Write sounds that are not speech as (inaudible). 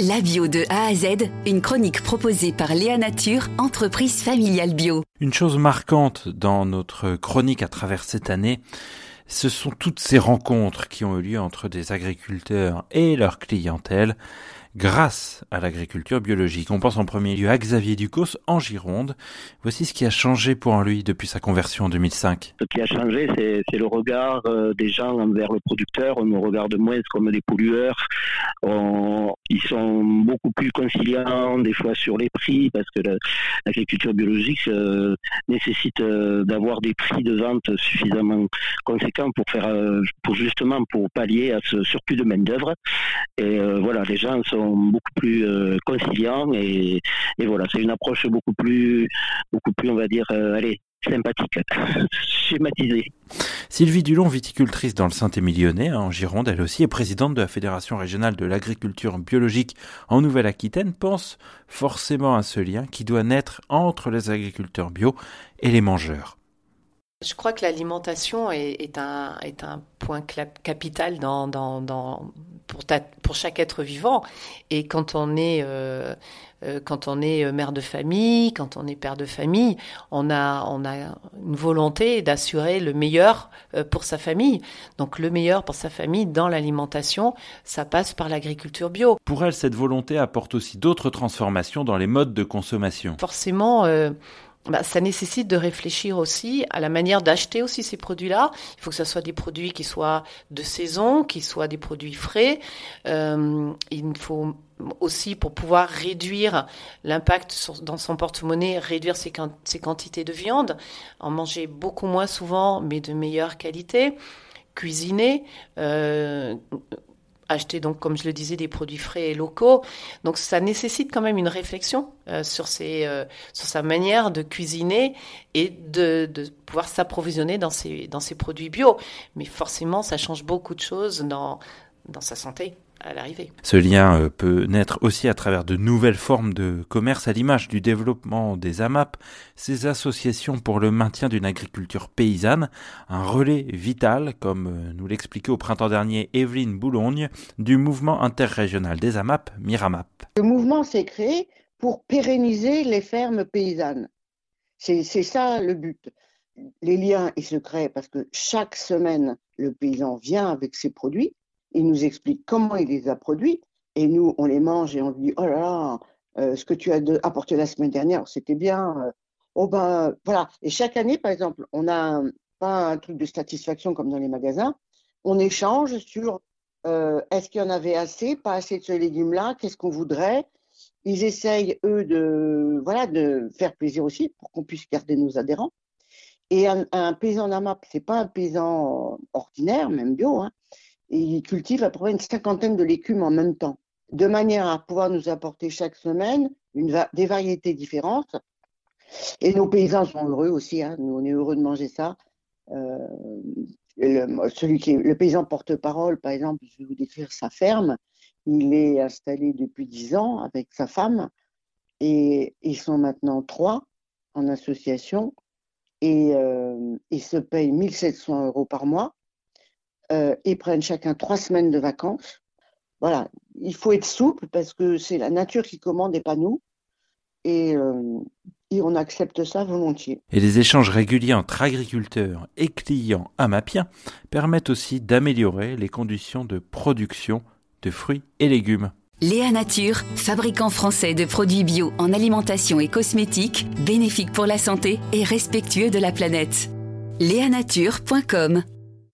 La bio de A à Z, une chronique proposée par Léa Nature, entreprise familiale bio. Une chose marquante dans notre chronique à travers cette année, ce sont toutes ces rencontres qui ont eu lieu entre des agriculteurs et leur clientèle grâce à l'agriculture biologique. On pense en premier lieu à Xavier Ducos en Gironde. Voici ce qui a changé pour lui depuis sa conversion en 2005. Ce qui a changé, c'est le regard euh, des gens envers le producteur. On nous regarde moins comme des pollueurs. ils sont beaucoup plus conciliants des fois sur les prix parce que l'agriculture biologique euh, nécessite euh, d'avoir des prix de vente suffisamment conséquents pour faire, pour justement pour pallier à ce surplus de main d'œuvre. Et voilà, les gens sont beaucoup plus euh, conciliants et, voilà, c'est une approche beaucoup plus, beaucoup plus, on va dire, euh, allez, sympathique, (laughs) schématisée. Sylvie Dulon, viticultrice dans le Saint-Émilionnais, en Gironde, elle aussi est présidente de la Fédération régionale de l'agriculture biologique en Nouvelle-Aquitaine, pense forcément à ce lien qui doit naître entre les agriculteurs bio et les mangeurs. Je crois que l'alimentation est, un, est un point capital dans, dans, pour, pour chaque être vivant. Et quand on est, euh, euh, quand on est mère de famille, quand on est père de famille, on a, on a une volonté d'assurer le meilleur euh, pour sa famille. Donc le meilleur pour sa famille dans l'alimentation, ça passe par l'agriculture bio. Pour elle, cette volonté apporte aussi d'autres transformations dans les modes de consommation. Forcément, bah, ça nécessite de réfléchir aussi à la manière d'acheter aussi ces produits-là. Il faut que ce soit des produits qui soient de saison, qui soient des produits frais. Euh, il faut aussi pour pouvoir réduire l'impact dans son porte-monnaie, réduire ses, ses, quantités de viande, en manger beaucoup moins souvent, mais de meilleure qualité, cuisiner, euh, acheter donc, comme je le disais, des produits frais et locaux. Donc ça nécessite quand même une réflexion euh, sur, euh, sur sa manière de cuisiner et de, de pouvoir s'approvisionner dans ces, dans ces produits bio. Mais forcément, ça change beaucoup de choses dans, dans sa santé à l'arrivée. Ce lien euh, peut naître aussi à travers de nouvelles formes de commerce à l'image du développement des AMAP, ces associations pour le maintien d'une agriculture paysanne, un relais vital, comme euh, nous l'expliquait au printemps dernier Evelyne Boulogne, du mouvement interrégional des AMAP, Miramap. Le mouvement s'est créé pour pérenniser les fermes paysannes. C'est ça le but. Les liens, ils se créent parce que chaque semaine, le paysan vient avec ses produits il nous explique comment il les a produits, et nous, on les mange et on dit, oh là là, euh, ce que tu as apporté la semaine dernière, c'était bien. Euh, oh ben, voilà. Et chaque année, par exemple, on a pas un truc de satisfaction comme dans les magasins, on échange sur euh, est-ce qu'il y en avait assez, pas assez de ce légume-là, qu'est-ce qu'on voudrait. Ils essayent, eux, de, voilà, de faire plaisir aussi pour qu'on puisse garder nos adhérents. Et un, un paysan d'AMAP, c'est pas un paysan ordinaire, même bio, hein, il cultive à peu près une cinquantaine de légumes en même temps, de manière à pouvoir nous apporter chaque semaine des variétés différentes. Et nos paysans sont heureux aussi, hein. nous on est heureux de manger ça. Euh, le, celui qui est, le paysan porte-parole, par exemple, je vais vous décrire sa ferme. Il est installé depuis dix ans avec sa femme et ils sont maintenant trois en association et euh, ils se payent 1700 euros par mois euh, ils prennent chacun trois semaines de vacances. Voilà, il faut être souple parce que c'est la nature qui commande et pas nous. Et, euh, et, on accepte ça volontiers. Et les échanges réguliers entre agriculteurs et clients amapiens permettent aussi d'améliorer les conditions de production de fruits et légumes. Léa Nature, fabricant français de produits bio en alimentation et cosmétiques, bénéfique pour la santé et respectueux de la planète. Léanature.com